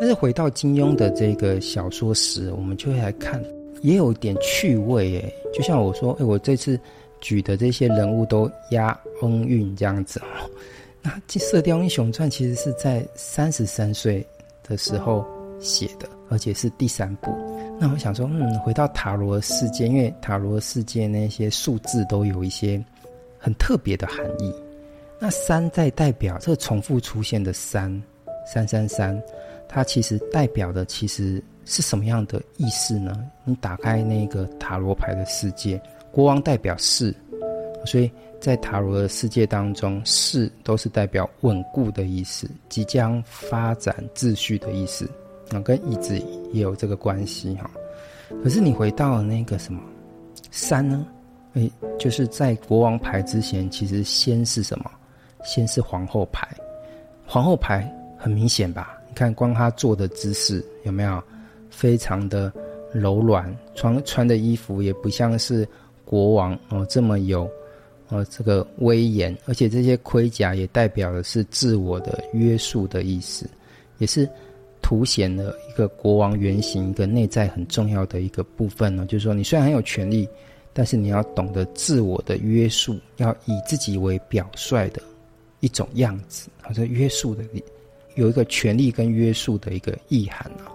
但是回到金庸的这个小说时，我们就会来看，也有点趣味哎。就像我说，哎，我这次举的这些人物都押翁韵这样子哦。那《射雕英雄传》其实是在三十三岁的时候写的，而且是第三部。那我想说，嗯，回到塔罗世界，因为塔罗世界那些数字都有一些很特别的含义。那三在代表这个重复出现的三，三三三。它其实代表的其实是什么样的意思呢？你打开那个塔罗牌的世界，国王代表是，所以在塔罗的世界当中，是都是代表稳固的意思，即将发展秩序的意思那，跟意志也有这个关系哈。可是你回到那个什么三呢？诶，就是在国王牌之前，其实先是什么？先是皇后牌，皇后牌很明显吧？你看光他坐的姿势有没有非常的柔软，穿穿的衣服也不像是国王哦这么有哦这个威严，而且这些盔甲也代表的是自我的约束的意思，也是凸显了一个国王原型一个内在很重要的一个部分呢。就是说，你虽然很有权力，但是你要懂得自我的约束，要以自己为表率的一种样子，好像约束的。有一个权力跟约束的一个意涵啊，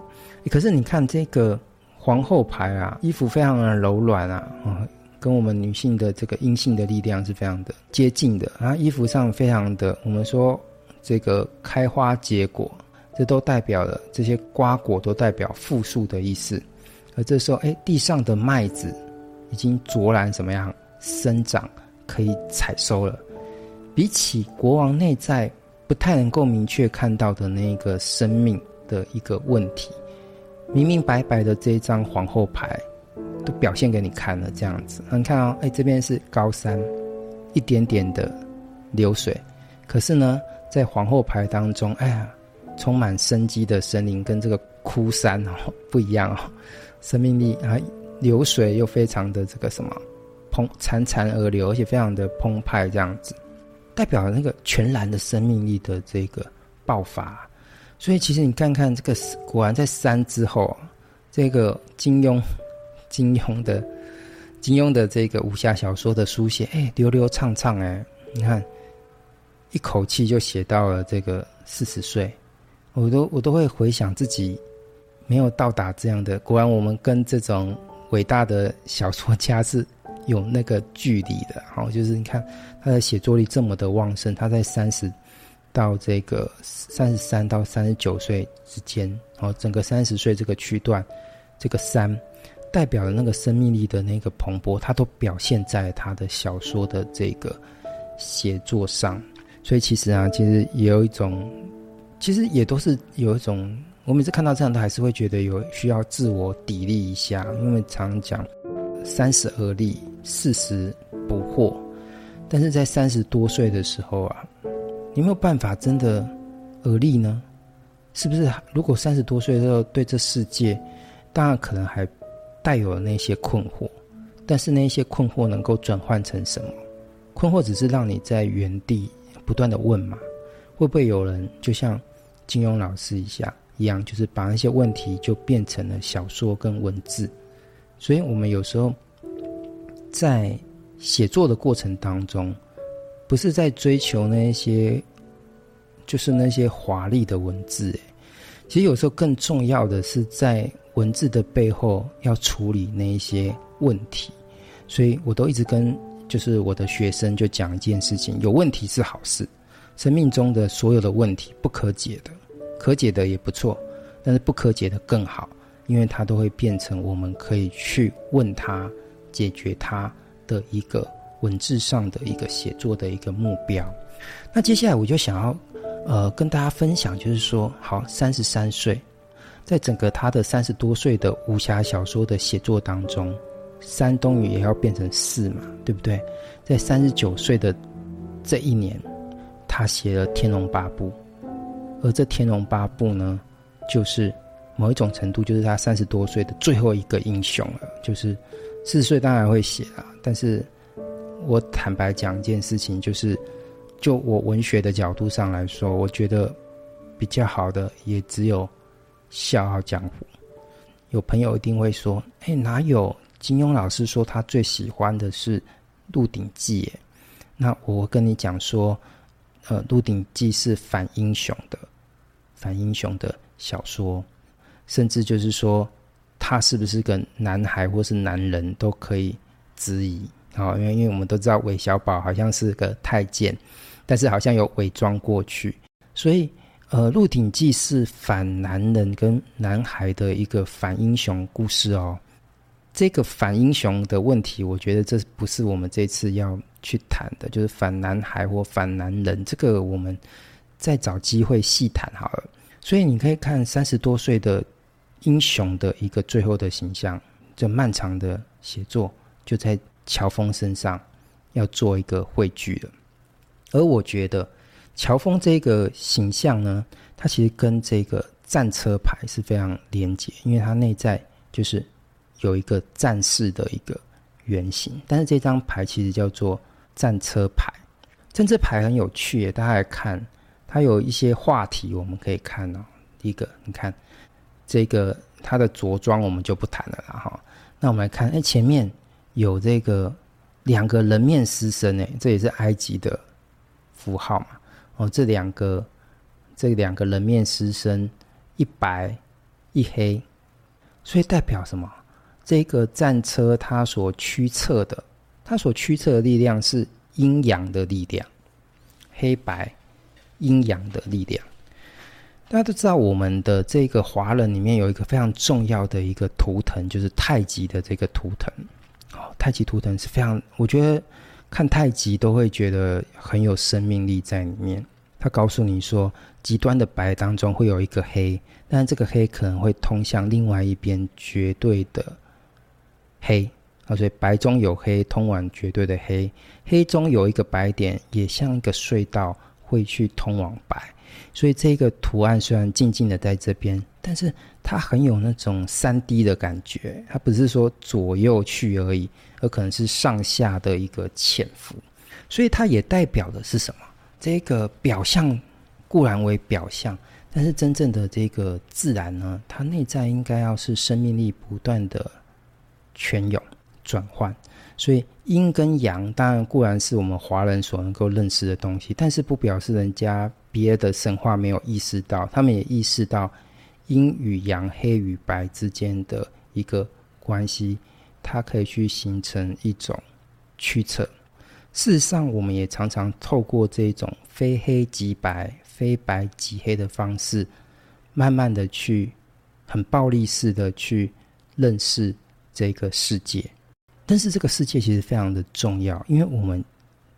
可是你看这个皇后牌啊，衣服非常的柔软啊，啊，跟我们女性的这个阴性的力量是非常的接近的。啊，衣服上非常的，我们说这个开花结果，这都代表了这些瓜果都代表富庶的意思，而这时候哎，地上的麦子已经卓然怎么样生长，可以采收了，比起国王内在。不太能够明确看到的那个生命的一个问题，明明白白的这一张皇后牌，都表现给你看了，这样子。你看哦，哎，这边是高山，一点点的流水，可是呢，在皇后牌当中，哎呀，充满生机的森林跟这个枯山哦 不一样哦，生命力啊，流水又非常的这个什么，澎潺潺而流，而且非常的澎湃，这样子。代表那个全然的生命力的这个爆发，所以其实你看看这个，果然在三之后，这个金庸，金庸的金庸的这个武侠小说的书写，哎，流流畅畅，哎，你看，一口气就写到了这个四十岁，我都我都会回想自己没有到达这样的，果然我们跟这种伟大的小说家是。有那个距离的，好，就是你看他的写作力这么的旺盛，他在三十到这个三十三到三十九岁之间，好整个三十岁这个区段，这个三代表了那个生命力的那个蓬勃，他都表现在他的小说的这个写作上。所以其实啊，其实也有一种，其实也都是有一种，我每次看到这样，都还是会觉得有需要自我砥砺一下，因为常讲三十而立。四十不惑，但是在三十多岁的时候啊，你有没有办法真的而立呢？是不是？如果三十多岁的时候对这世界，当然可能还带有那些困惑，但是那些困惑能够转换成什么？困惑只是让你在原地不断的问嘛，会不会有人就像金庸老师一下一样，就是把那些问题就变成了小说跟文字？所以我们有时候。在写作的过程当中，不是在追求那些，就是那些华丽的文字。诶，其实有时候更重要的是在文字的背后要处理那一些问题。所以我都一直跟就是我的学生就讲一件事情：有问题是好事。生命中的所有的问题不可解的，可解的也不错，但是不可解的更好，因为它都会变成我们可以去问他。解决它的一个文字上的一个写作的一个目标。那接下来我就想要，呃，跟大家分享，就是说，好，三十三岁，在整个他的三十多岁的武侠小说的写作当中，三东雨也要变成四嘛，对不对？在三十九岁的这一年，他写了《天龙八部》，而这《天龙八部》呢，就是某一种程度，就是他三十多岁的最后一个英雄了，就是。四十岁当然会写啊，但是我坦白讲一件事情，就是就我文学的角度上来说，我觉得比较好的也只有笑傲江湖》。有朋友一定会说：“哎，哪有？金庸老师说他最喜欢的是《鹿鼎记》。”那我跟你讲说，呃，《鹿鼎记》是反英雄的，反英雄的小说，甚至就是说，他是不是个男孩或是男人都可以质疑。好，因为因为我们都知道韦小宝好像是个太监，但是好像有伪装过去，所以呃，《鹿鼎记》是反男人跟男孩的一个反英雄故事哦。这个反英雄的问题，我觉得这不是我们这次要去谈的，就是反男孩或反男人，这个我们再找机会细谈好了。所以你可以看三十多岁的英雄的一个最后的形象，这漫长的写作就在。乔峰身上要做一个汇聚了，而我觉得乔峰这个形象呢，它其实跟这个战车牌是非常连结，因为它内在就是有一个战士的一个原型。但是这张牌其实叫做战车牌，战车牌很有趣耶，大家来看，它有一些话题我们可以看哦。第一个，你看这个它的着装我们就不谈了啦哈。那我们来看，哎，前面。有这个两个人面狮身哎，这也是埃及的符号嘛？哦，这两个这两个人面狮身，一白一黑，所以代表什么？这个战车它所驱策的，它所驱策的力量是阴阳的力量，黑白阴阳的力量。大家都知道，我们的这个华人里面有一个非常重要的一个图腾，就是太极的这个图腾。哦太极图腾是非常，我觉得看太极都会觉得很有生命力在里面。他告诉你说，极端的白当中会有一个黑，但这个黑可能会通向另外一边绝对的黑啊，所以白中有黑，通往绝对的黑；黑中有一个白点，也像一个隧道，会去通往白。所以这个图案虽然静静的在这边，但是它很有那种三 D 的感觉。它不是说左右去而已，而可能是上下的一个潜伏。所以它也代表的是什么？这个表象固然为表象，但是真正的这个自然呢，它内在应该要是生命力不断的泉涌转换。所以阴跟阳当然固然是我们华人所能够认识的东西，但是不表示人家。别的神话没有意识到，他们也意识到阴与阳、黑与白之间的一个关系，它可以去形成一种驱策。事实上，我们也常常透过这种非黑即白、非白即黑的方式，慢慢的去很暴力式的去认识这个世界。但是这个世界其实非常的重要，因为我们。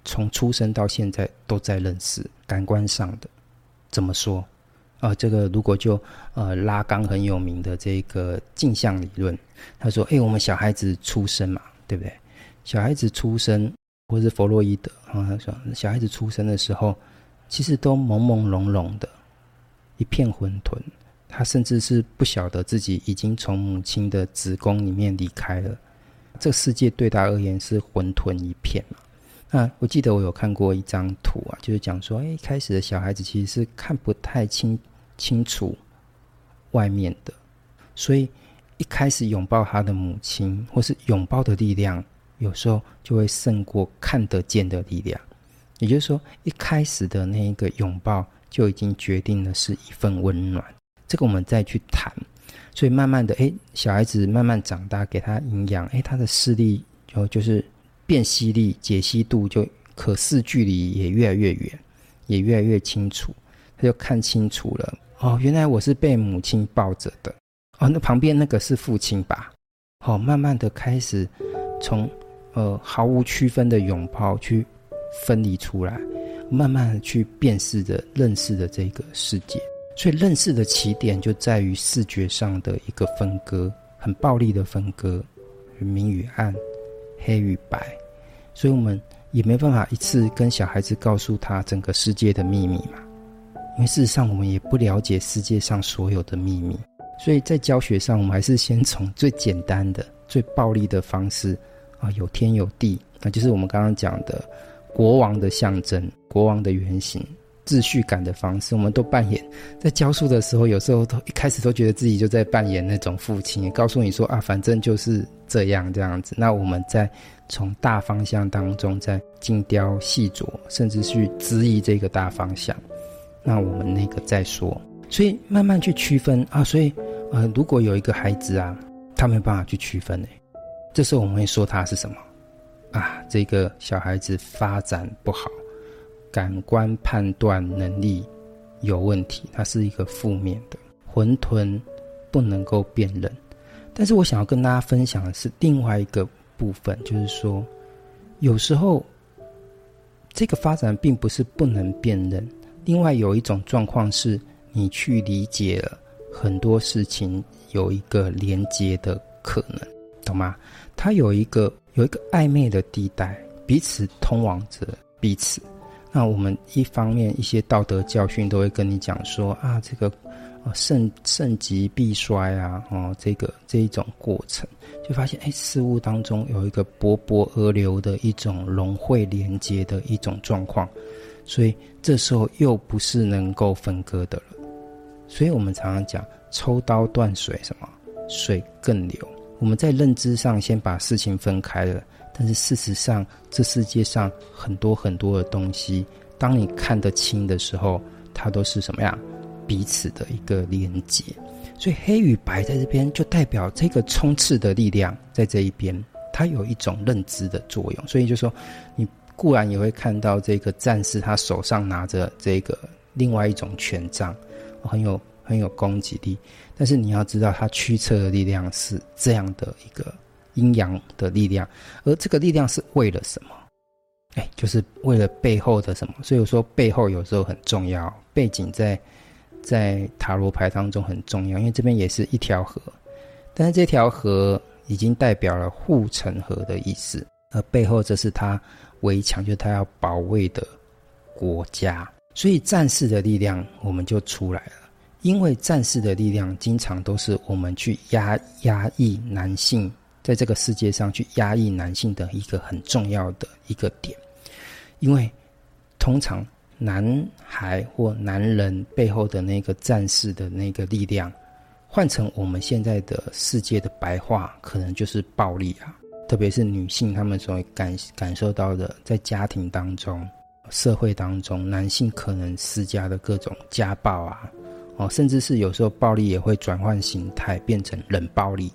从出生到现在都在认识感官上的，怎么说？啊、呃，这个如果就呃拉冈很有名的这个镜像理论，他说：“哎，我们小孩子出生嘛，对不对？小孩子出生，或是弗洛伊德啊，他说小孩子出生的时候，其实都朦朦胧胧的，一片混沌。他甚至是不晓得自己已经从母亲的子宫里面离开了，这个世界对他而言是混沌一片。”那我记得我有看过一张图啊，就是讲说，哎，一开始的小孩子其实是看不太清清楚外面的，所以一开始拥抱他的母亲，或是拥抱的力量，有时候就会胜过看得见的力量。也就是说，一开始的那一个拥抱就已经决定了是一份温暖。这个我们再去谈。所以慢慢的，哎，小孩子慢慢长大，给他营养，哎，他的视力就就是。辨析力、解析度就可视距离也越来越远，也越来越清楚。他就看清楚了哦，原来我是被母亲抱着的哦，那旁边那个是父亲吧？好，慢慢的开始从呃毫无区分的拥抱去分离出来，慢慢的去辨识着、认识着这个世界。所以认识的起点就在于视觉上的一个分割，很暴力的分割，明与暗。黑与白，所以我们也没办法一次跟小孩子告诉他整个世界的秘密嘛。因为事实上，我们也不了解世界上所有的秘密，所以在教学上，我们还是先从最简单的、最暴力的方式啊，有天有地，那就是我们刚刚讲的国王的象征、国王的原型，秩序感的方式，我们都扮演在教书的时候，有时候都一开始都觉得自己就在扮演那种父亲，告诉你说啊，反正就是这样这样子。那我们在从大方向当中在精雕细琢，甚至去质疑这个大方向。那我们那个再说，所以慢慢去区分啊。所以呃，如果有一个孩子啊，他没办法去区分呢，这时候我们会说他是什么？啊，这个小孩子发展不好，感官判断能力有问题，它是一个负面的，混沌不能够辨认。但是我想要跟大家分享的是另外一个部分，就是说，有时候这个发展并不是不能辨认。另外有一种状况是，你去理解了很多事情有一个连接的可能，懂吗？它有一个。有一个暧昧的地带，彼此通往着彼此。那我们一方面一些道德教训都会跟你讲说啊，这个盛盛极必衰啊，哦，这个这一种过程，就发现哎，事物当中有一个勃勃而流的一种融汇连接的一种状况，所以这时候又不是能够分割的了。所以我们常常讲抽刀断水，什么水更流。我们在认知上先把事情分开了，但是事实上，这世界上很多很多的东西，当你看得清的时候，它都是什么样？彼此的一个连接。所以黑与白在这边就代表这个冲刺的力量在这一边，它有一种认知的作用。所以就说，你固然也会看到这个战士，他手上拿着这个另外一种权杖，很有。很有攻击力，但是你要知道，他驱策的力量是这样的一个阴阳的力量，而这个力量是为了什么？哎，就是为了背后的什么？所以我说背后有时候很重要，背景在在塔罗牌当中很重要，因为这边也是一条河，但是这条河已经代表了护城河的意思，而背后这是他围墙，就是他要保卫的国家，所以战士的力量我们就出来了。因为战士的力量经常都是我们去压压抑男性，在这个世界上去压抑男性的一个很重要的一个点。因为通常男孩或男人背后的那个战士的那个力量，换成我们现在的世界的白话，可能就是暴力啊。特别是女性，她们所感感受到的，在家庭当中、社会当中，男性可能施加的各种家暴啊。哦，甚至是有时候暴力也会转换形态，变成冷暴力。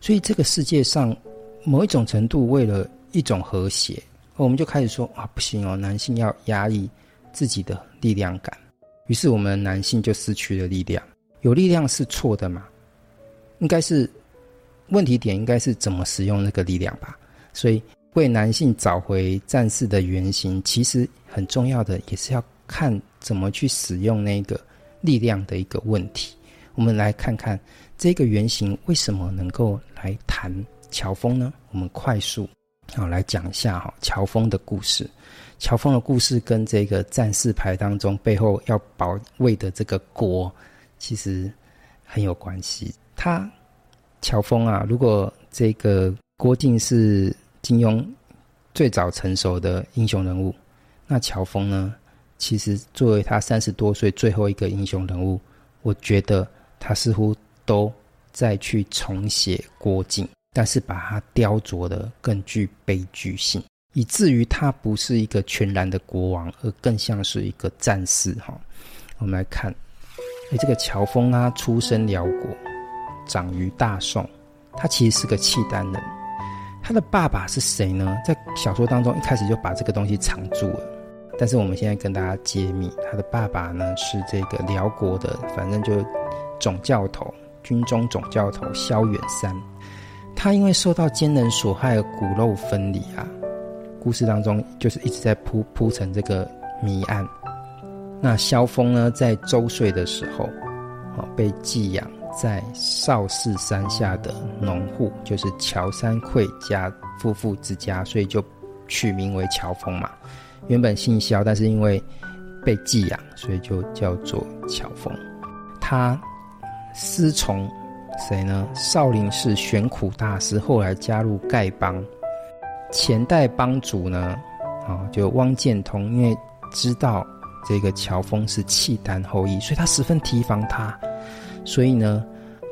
所以这个世界上某一种程度，为了一种和谐，我们就开始说啊，不行哦，男性要压抑自己的力量感。于是我们男性就失去了力量。有力量是错的吗？应该是问题点应该是怎么使用那个力量吧。所以为男性找回战士的原型，其实很重要的也是要看怎么去使用那个。力量的一个问题，我们来看看这个原型为什么能够来谈乔峰呢？我们快速好来讲一下哈乔峰的故事。乔峰的故事跟这个战士牌当中背后要保卫的这个国其实很有关系。他乔峰啊，如果这个郭靖是金庸最早成熟的英雄人物，那乔峰呢？其实，作为他三十多岁最后一个英雄人物，我觉得他似乎都在去重写郭靖，但是把他雕琢的更具悲剧性，以至于他不是一个全然的国王，而更像是一个战士。哈，我们来看，哎，这个乔峰啊，出身辽国，长于大宋，他其实是个契丹人。他的爸爸是谁呢？在小说当中一开始就把这个东西藏住了。但是我们现在跟大家揭秘，他的爸爸呢是这个辽国的，反正就总教头，军中总教头萧远山。他因为受到奸人所害而骨肉分离啊，故事当中就是一直在铺铺成这个谜案。那萧峰呢，在周岁的时候，啊，被寄养在少室山下的农户，就是乔三愧家夫妇之家，所以就取名为乔峰嘛。原本姓萧，但是因为被寄养，所以就叫做乔峰。他师从谁呢？少林寺玄苦大师，后来加入丐帮。前代帮主呢，啊，就汪建通，因为知道这个乔峰是契丹后裔，所以他十分提防他，所以呢，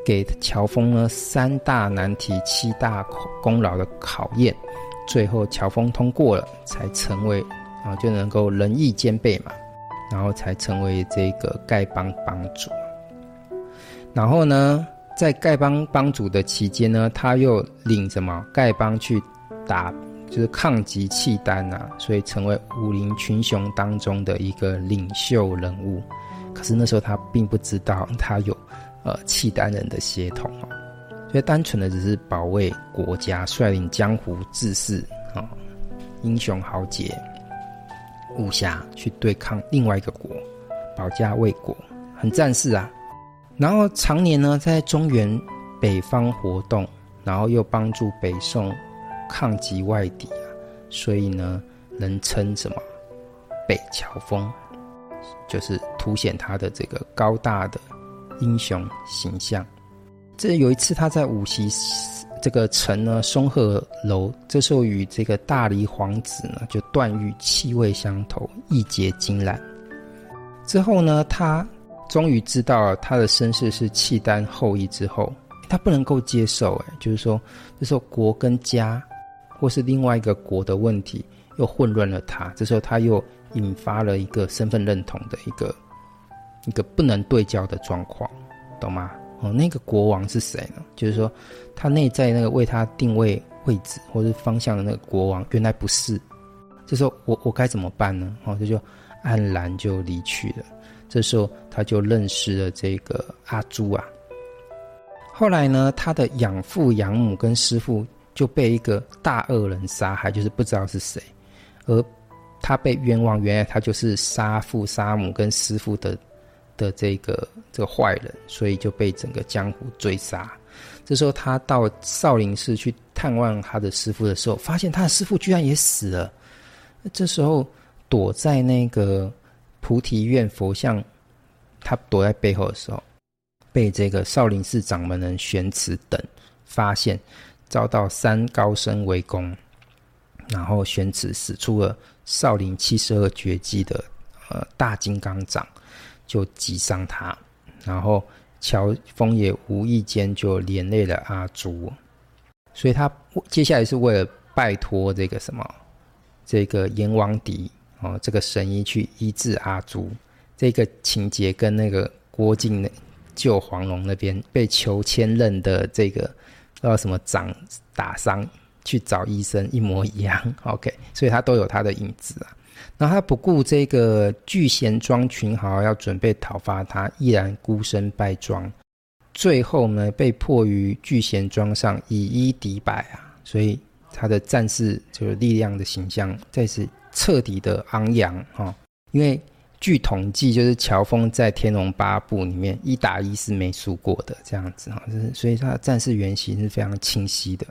给乔峰呢三大难题、七大功劳的考验，最后乔峰通过了，才成为啊就能够仁义兼备嘛，然后才成为这个丐帮帮主。然后呢，在丐帮帮主的期间呢，他又领什么丐帮去打。就是抗击契丹啊，所以成为武林群雄当中的一个领袖人物。可是那时候他并不知道他有呃契丹人的血统哦，所以单纯的只是保卫国家，率领江湖志士啊，英雄豪杰武侠去对抗另外一个国，保家卫国，很战士啊。然后常年呢在中原北方活动，然后又帮助北宋。抗击外敌，所以呢，人称什么北乔峰，就是凸显他的这个高大的英雄形象。这有一次他在午袭这个城呢，松鹤楼，这时候与这个大理皇子呢就段誉气味相投，义结金兰。之后呢，他终于知道他的身世是契丹后裔之后，他不能够接受，哎，就是说，这时候国跟家。或是另外一个国的问题，又混乱了他。这时候他又引发了一个身份认同的一个一个不能对焦的状况，懂吗？哦，那个国王是谁呢？就是说，他内在那个为他定位位置或是方向的那个国王，原来不是。这时候我我该怎么办呢？哦，这就黯然就离去了。这时候他就认识了这个阿朱啊。后来呢，他的养父、养母跟师傅。就被一个大恶人杀害，就是不知道是谁，而他被冤枉，原来他就是杀父杀母跟师傅的的这个这个坏人，所以就被整个江湖追杀。这时候他到少林寺去探望他的师傅的时候，发现他的师傅居然也死了。这时候躲在那个菩提院佛像，他躲在背后的时候，被这个少林寺掌门人玄慈等发现。遭到三高僧围攻，然后玄慈使出了少林七十二绝技的呃大金刚掌，就击伤他，然后乔峰也无意间就连累了阿朱，所以他接下来是为了拜托这个什么这个阎王敌哦这个神医去医治阿朱，这个情节跟那个郭靖救黄龙那边被裘千仞的这个。要什么掌打伤去找医生一模一样，OK，所以他都有他的影子啊。然后他不顾这个聚贤庄群豪要准备讨伐他，毅然孤身败庄，最后呢被迫于聚贤庄上以一敌百啊，所以他的战士就是力量的形象再次彻底的昂扬哈，因为。据统计，就是乔峰在《天龙八部》里面一打一是没输过的，这样子哈，就是所以他的战士原型是非常清晰的。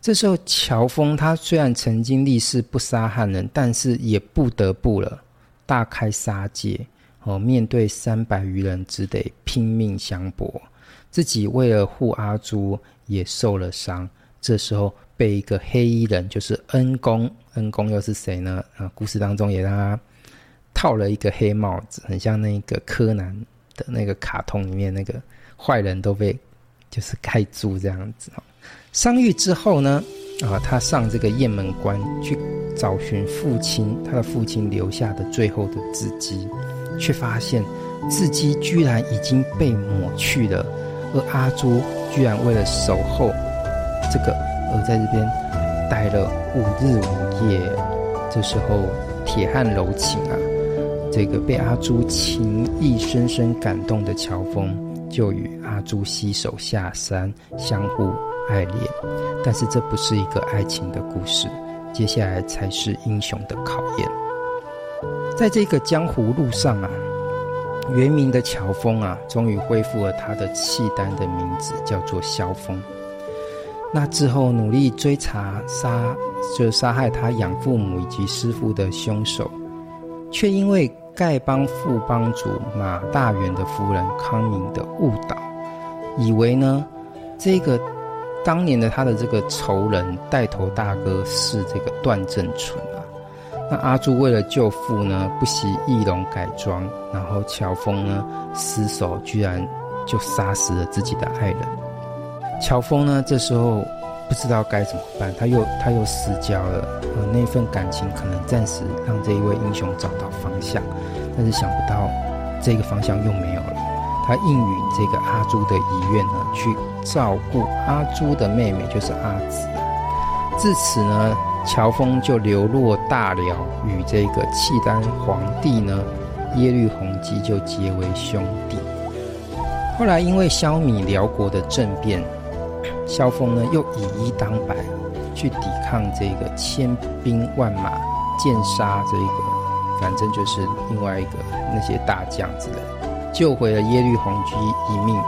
这时候，乔峰他虽然曾经立誓不杀汉人，但是也不得不了，大开杀戒哦，面对三百余人，只得拼命相搏。自己为了护阿朱，也受了伤。这时候被一个黑衣人，就是恩公，恩公又是谁呢？啊，故事当中也让他。套了一个黑帽子，很像那个柯南的那个卡通里面那个坏人都被就是盖住这样子。伤愈之后呢，啊，他上这个雁门关去找寻父亲，他的父亲留下的最后的字迹，却发现字迹居然已经被抹去了，而阿朱居然为了守候这个而在这边待了五日五夜。这时候铁汉柔情啊！这个被阿朱情意深深感动的乔峰，就与阿朱携手下山，相互爱恋。但是这不是一个爱情的故事，接下来才是英雄的考验。在这个江湖路上啊，原名的乔峰啊，终于恢复了他的契丹的名字，叫做萧峰。那之后努力追查杀，就杀害他养父母以及师父的凶手，却因为。丐帮副帮主马大元的夫人康明的误导，以为呢，这个当年的他的这个仇人带头大哥是这个段正淳啊，那阿朱为了救父呢，不惜易容改装，然后乔峰呢失手，居然就杀死了自己的爱人。乔峰呢这时候不知道该怎么办，他又他又失焦了，呃，那份感情可能暂时让这一位英雄找到方向，但是想不到这个方向又没有了。他应允这个阿朱的遗愿呢，去照顾阿朱的妹妹，就是阿紫。自此呢。乔峰就流落大辽，与这个契丹皇帝呢耶律洪基就结为兄弟。后来因为消弭辽国的政变，萧峰呢又以一当百，去抵抗这个千兵万马，剑杀这个，反正就是另外一个那些大将之类，救回了耶律洪基一命。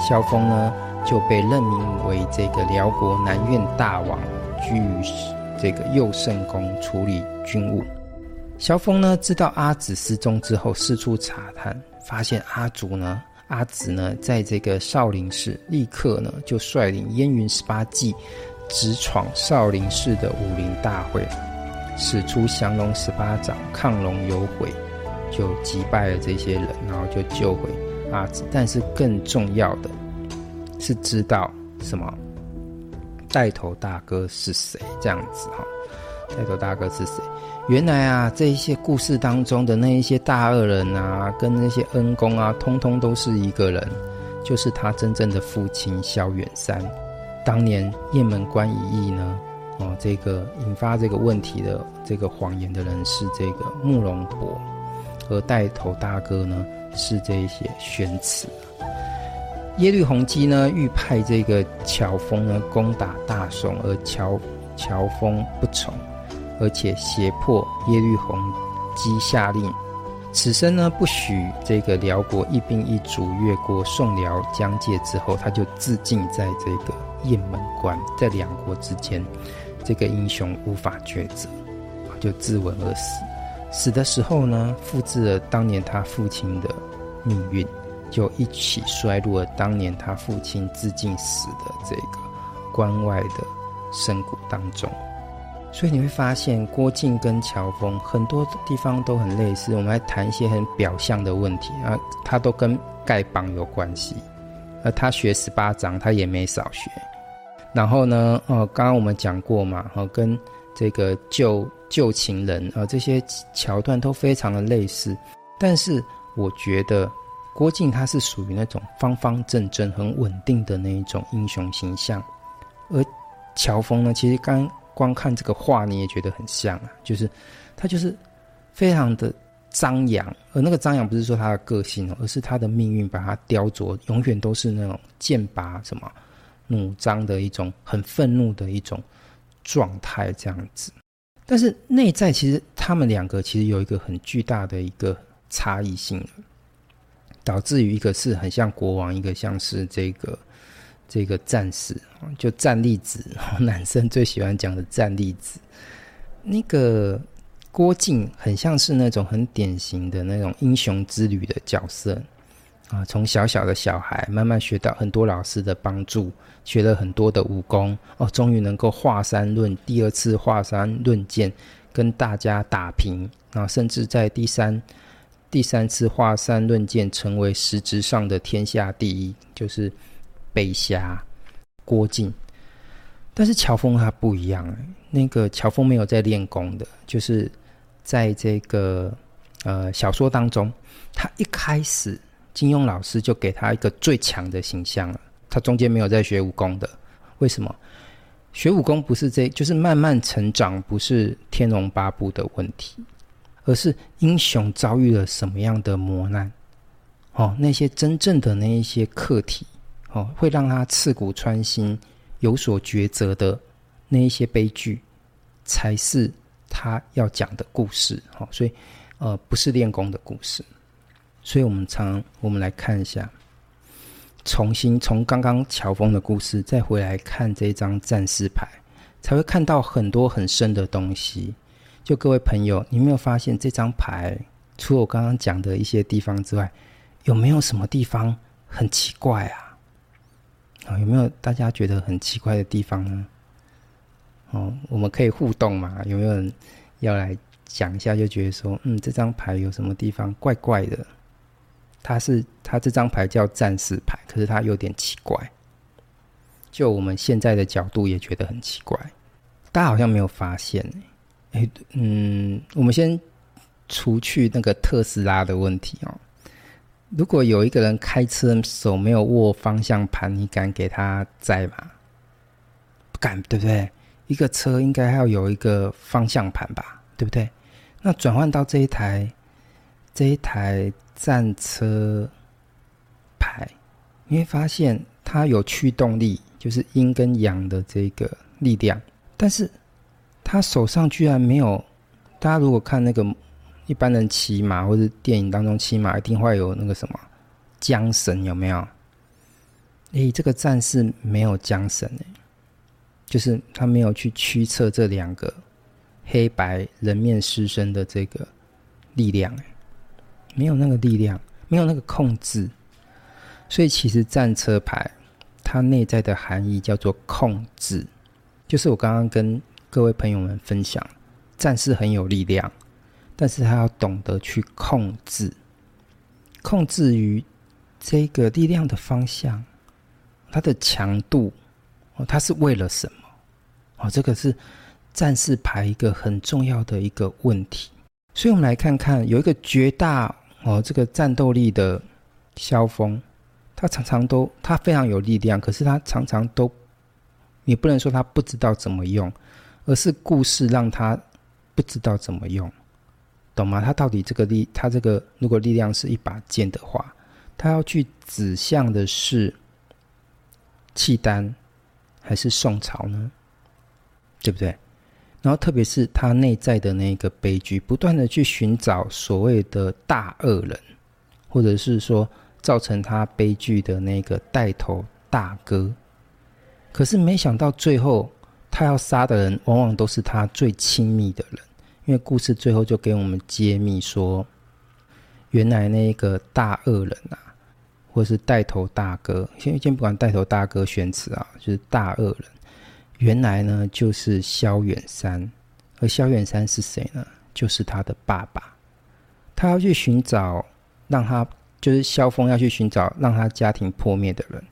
萧峰呢就被任命为这个辽国南院大王，居于这个右圣宫处理军务。萧峰呢，知道阿紫失踪之后，四处查探，发现阿祖呢、阿紫呢，在这个少林寺，立刻呢就率领燕云十八骑，直闯少林寺的武林大会，使出降龙十八掌，亢龙有悔，就击败了这些人，然后就救回阿紫。但是更重要的是，知道什么？带头大哥是谁？这样子哈，带头大哥是谁？原来啊，这一些故事当中的那一些大恶人啊，跟那些恩公啊，通通都是一个人，就是他真正的父亲萧远山。当年雁门关一役呢，哦，这个引发这个问题的这个谎言的人是这个慕容博，而带头大哥呢是这一些玄慈。耶律洪基呢，欲派这个乔峰呢攻打大宋，而乔乔峰不从，而且胁迫耶律洪基下令，此生呢不许这个辽国一兵一卒越过宋辽疆界之后，他就自尽在这个雁门关，在两国之间，这个英雄无法抉择，就自刎而死。死的时候呢，复制了当年他父亲的命运。就一起衰入了当年他父亲自尽死的这个关外的深谷当中，所以你会发现郭靖跟乔峰很多地方都很类似。我们来谈一些很表象的问题啊，他都跟丐帮有关系，而他学十八掌，他也没少学。然后呢，哦，刚刚我们讲过嘛，哦，跟这个旧旧情人啊，这些桥段都非常的类似。但是我觉得。郭靖他是属于那种方方正正、很稳定的那一种英雄形象，而乔峰呢，其实刚光看这个画你也觉得很像啊，就是他就是非常的张扬，而那个张扬不是说他的个性哦，而是他的命运把他雕琢，永远都是那种剑拔什么弩张的一种很愤怒的一种状态这样子。但是内在其实他们两个其实有一个很巨大的一个差异性。导致于一个是很像国王，一个像是这个这个战士，就战力值，男生最喜欢讲的战力值。那个郭靖很像是那种很典型的那种英雄之旅的角色啊，从小小的小孩慢慢学到很多老师的帮助，学了很多的武功哦，终于能够华山论第二次华山论剑，跟大家打平啊，甚至在第三。第三次华山论剑，成为实质上的天下第一，就是北侠郭靖。但是乔峰他不一样，那个乔峰没有在练功的，就是在这个呃小说当中，他一开始金庸老师就给他一个最强的形象了，他中间没有在学武功的。为什么？学武功不是这，就是慢慢成长，不是天龙八部的问题。而是英雄遭遇了什么样的磨难？哦，那些真正的那一些课题，哦，会让他刺骨穿心、有所抉择的那一些悲剧，才是他要讲的故事。哦，所以，呃，不是练功的故事。所以我们常，我们来看一下，重新从刚刚乔峰的故事再回来看这张战士牌，才会看到很多很深的东西。就各位朋友，你没有发现这张牌，除了我刚刚讲的一些地方之外，有没有什么地方很奇怪啊？啊，有没有大家觉得很奇怪的地方呢？哦，我们可以互动嘛？有没有人要来讲一下，就觉得说，嗯，这张牌有什么地方怪怪的？它是它这张牌叫战士牌，可是它有点奇怪。就我们现在的角度也觉得很奇怪，大家好像没有发现哎、嗯，我们先除去那个特斯拉的问题哦。如果有一个人开车手没有握方向盘，你敢给他载吗？不敢，对不对？一个车应该要有一个方向盘吧，对不对？那转换到这一台这一台战车牌，你会发现它有驱动力，就是阴跟阳的这个力量，但是他手上居然没有。大家如果看那个。一般人骑马或者电影当中骑马，一定会有那个什么缰绳，有没有？诶，这个战士没有缰绳诶，就是他没有去驱策这两个黑白人面狮身的这个力量，诶，没有那个力量，没有那个控制，所以其实战车牌它内在的含义叫做控制，就是我刚刚跟各位朋友们分享，战士很有力量。但是他要懂得去控制，控制于这个力量的方向，它的强度，哦，它是为了什么？哦，这个是战士牌一个很重要的一个问题。所以，我们来看看有一个绝大哦，这个战斗力的萧峰，他常常都他非常有力量，可是他常常都，你不能说他不知道怎么用，而是故事让他不知道怎么用。懂吗？他到底这个力，他这个如果力量是一把剑的话，他要去指向的是契丹还是宋朝呢？对不对？然后特别是他内在的那个悲剧，不断的去寻找所谓的大恶人，或者是说造成他悲剧的那个带头大哥。可是没想到最后他要杀的人，往往都是他最亲密的人。因为故事最后就给我们揭秘说，原来那个大恶人啊，或是带头大哥，先先不管带头大哥选词啊，就是大恶人，原来呢就是萧远山，而萧远山是谁呢？就是他的爸爸，他要去寻找让他就是萧峰要去寻找让他家庭破灭的人，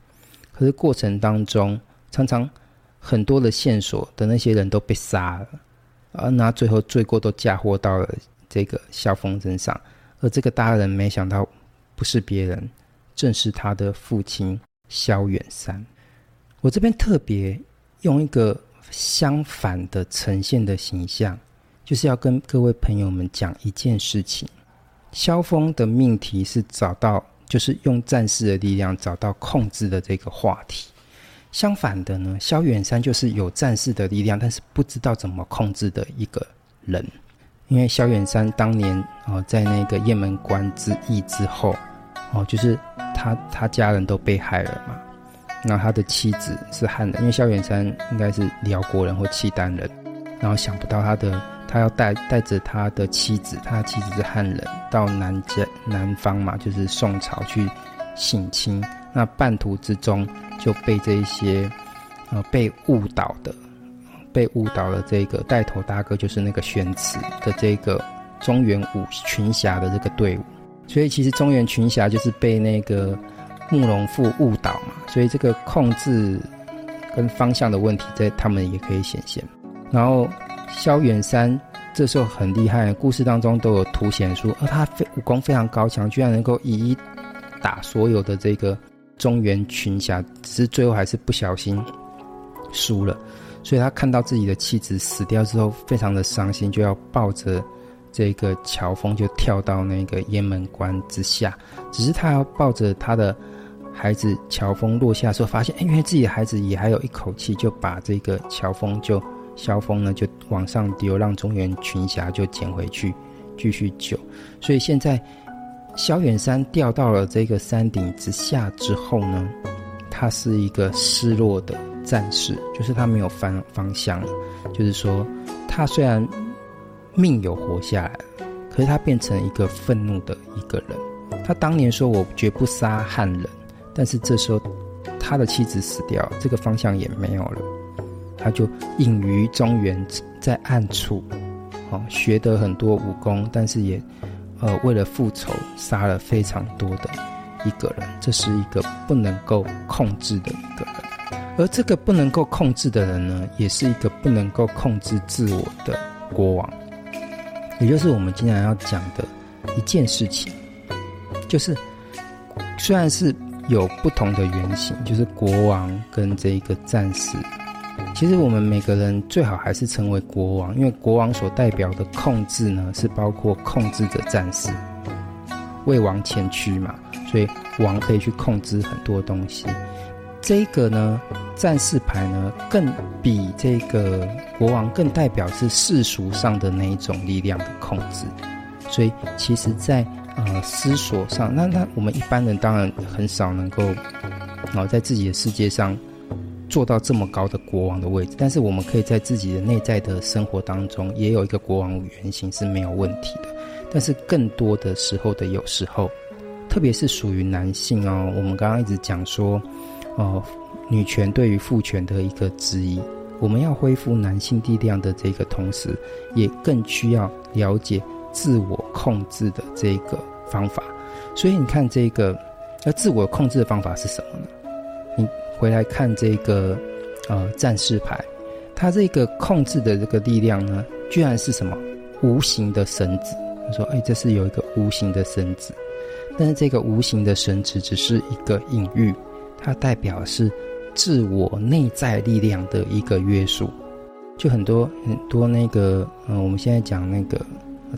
可是过程当中常常很多的线索的那些人都被杀了。而那最后罪过都嫁祸到了这个萧峰身上，而这个大人没想到不是别人，正是他的父亲萧远山。我这边特别用一个相反的呈现的形象，就是要跟各位朋友们讲一件事情：萧峰的命题是找到，就是用战士的力量找到控制的这个话题。相反的呢，萧远山就是有战士的力量，但是不知道怎么控制的一个人。因为萧远山当年哦，在那个雁门关之役之后，哦，就是他他家人都被害了嘛。那他的妻子是汉人，因为萧远山应该是辽国人或契丹人，然后想不到他的他要带带着他的妻子，他的妻子是汉人，到南家南方嘛，就是宋朝去性侵。那半途之中就被这一些呃被误导的，被误导了这个带头大哥就是那个宣慈的这个中原五群侠的这个队伍，所以其实中原群侠就是被那个慕容复误导嘛，所以这个控制跟方向的问题在他们也可以显现。然后萧远山这时候很厉害，故事当中都有凸显出，而他非武功非常高强，居然能够以一打所有的这个。中原群侠，只是最后还是不小心输了，所以他看到自己的妻子死掉之后，非常的伤心，就要抱着这个乔峰就跳到那个雁门关之下。只是他要抱着他的孩子乔峰落下的时候，发现，哎，原来自己的孩子也还有一口气，就把这个乔峰就萧峰呢就往上丢，让中原群侠就捡回去继续救。所以现在。萧远山掉到了这个山顶之下之后呢，他是一个失落的战士，就是他没有方方向了。就是说，他虽然命有活下来，可是他变成一个愤怒的一个人。他当年说：“我绝不杀汉人。”但是这时候，他的妻子死掉，这个方向也没有了。他就隐于中原，在暗处哦，学得很多武功，但是也呃为了复仇杀了非常多的一个人，这是一个不能够控制的一个人。而这个不能够控制的人呢，也是一个不能够控制自我的国王，也就是我们经常要讲的一件事情，就是虽然是有不同的原型，就是国王跟这一个战士。其实我们每个人最好还是成为国王，因为国王所代表的控制呢，是包括控制着战士，为王前驱嘛，所以王可以去控制很多东西。这个呢，战士牌呢，更比这个国王更代表是世俗上的那一种力量的控制。所以其实，在呃思索上，那那我们一般人当然很少能够，然后在自己的世界上。做到这么高的国王的位置，但是我们可以在自己的内在的生活当中，也有一个国王原型是没有问题的。但是更多的时候的有时候，特别是属于男性哦，我们刚刚一直讲说，哦，女权对于父权的一个质疑，我们要恢复男性力量的这个同时，也更需要了解自我控制的这个方法。所以你看这个，那自我控制的方法是什么呢？你。回来看这个，呃，战士牌，它这个控制的这个力量呢，居然是什么？无形的绳子。他说：“哎，这是有一个无形的绳子，但是这个无形的绳子只是一个隐喻，它代表是自我内在力量的一个约束。就很多很多那个，嗯、我们现在讲那个，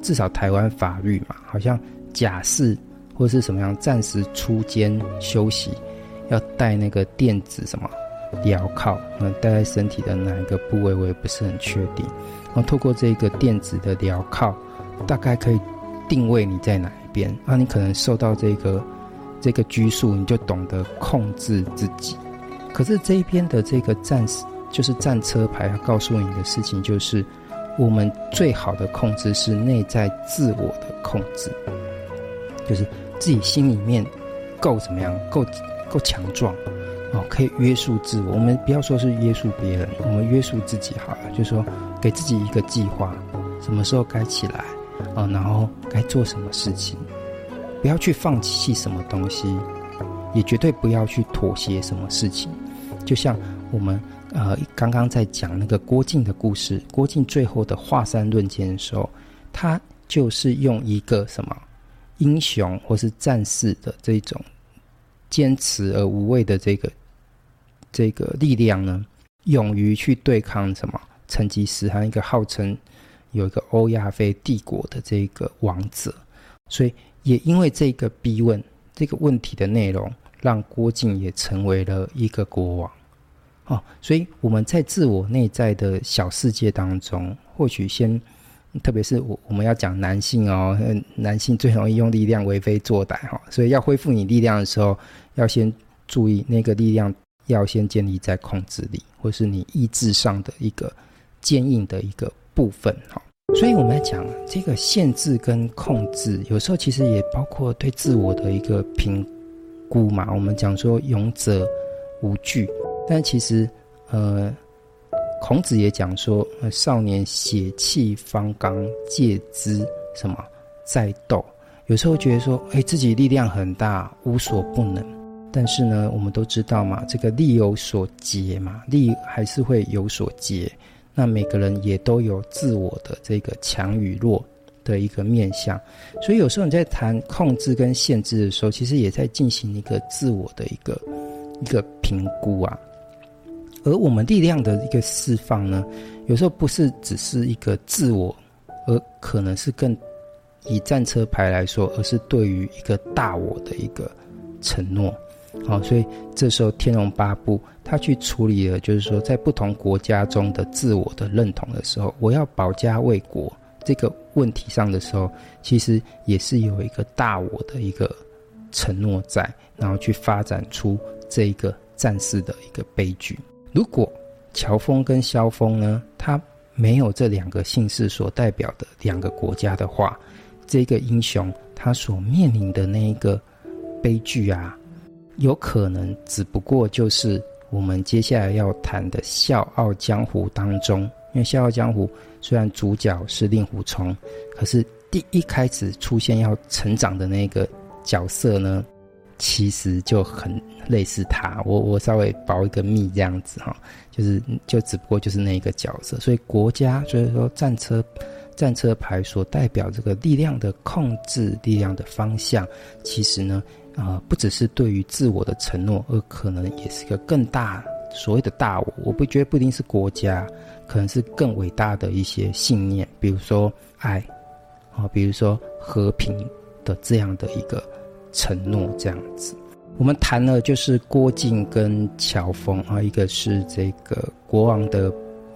至少台湾法律嘛，好像假释或是什么样，暂时出监休息。”要戴那个电子什么镣铐，那，戴在身体的哪一个部位，我也不是很确定。然后透过这个电子的镣铐，大概可以定位你在哪一边。那你可能受到这个这个拘束，你就懂得控制自己。可是这一边的这个战士，就是战车牌，它告诉你的事情就是，我们最好的控制是内在自我的控制，就是自己心里面够怎么样，够。够强壮，哦，可以约束自我。我们不要说是约束别人，我们约束自己好了。就是说，给自己一个计划，什么时候该起来，啊，然后该做什么事情，不要去放弃什么东西，也绝对不要去妥协什么事情。就像我们呃刚刚在讲那个郭靖的故事，郭靖最后的华山论剑的时候，他就是用一个什么英雄或是战士的这种。坚持而无畏的这个这个力量呢，勇于去对抗什么成吉思汗一个号称有一个欧亚非帝国的这个王者，所以也因为这个逼问这个问题的内容，让郭靖也成为了一个国王。哦，所以我们在自我内在的小世界当中，或许先。特别是我我们要讲男性哦，男性 最容易用力量为非作歹哈，所以要恢复你力量的时候，要先注意那个力量要先建立在控制力，或是你意志上的一个坚硬的一个部分哈。所以我们要讲这个限制跟控制，有时候其实也包括对自我的一个评估嘛。我们讲说勇者无惧，但其实呃。孔子也讲说：“少年血气方刚，戒之什么在斗。”有时候觉得说：“哎，自己力量很大，无所不能。”但是呢，我们都知道嘛，这个力有所竭嘛，力还是会有所竭。那每个人也都有自我的这个强与弱的一个面向，所以有时候你在谈控制跟限制的时候，其实也在进行一个自我的一个一个评估啊。而我们力量的一个释放呢，有时候不是只是一个自我，而可能是更以战车牌来说，而是对于一个大我的一个承诺。好，所以这时候天龙八部他去处理了，就是说在不同国家中的自我的认同的时候，我要保家卫国这个问题上的时候，其实也是有一个大我的一个承诺在，然后去发展出这一个战士的一个悲剧。如果乔峰跟萧峰呢，他没有这两个姓氏所代表的两个国家的话，这个英雄他所面临的那一个悲剧啊，有可能只不过就是我们接下来要谈的《笑傲江湖》当中因为《笑傲江湖》虽然主角是令狐冲，可是第一开始出现要成长的那个角色呢，其实就很类似他。我我稍微保一个密这样子哈，就是就只不过就是那一个角色。所以国家所以说战车战车牌所代表这个力量的控制、力量的方向，其实呢啊、不只是对于自我的承诺，而可能也是一个更大。所谓的大我，我不觉得不一定是国家，可能是更伟大的一些信念，比如说爱，啊，比如说和平的这样的一个承诺，这样子。我们谈了就是郭靖跟乔峰啊，一个是这个国王的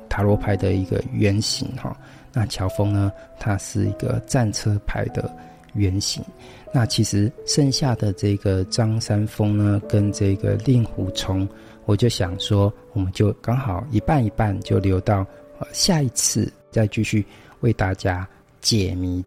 塔罗牌的一个原型哈，那乔峰呢，他是一个战车牌的原型。那其实剩下的这个张三丰呢，跟这个令狐冲。我就想说，我们就刚好一半一半，就留到下一次再继续为大家解谜。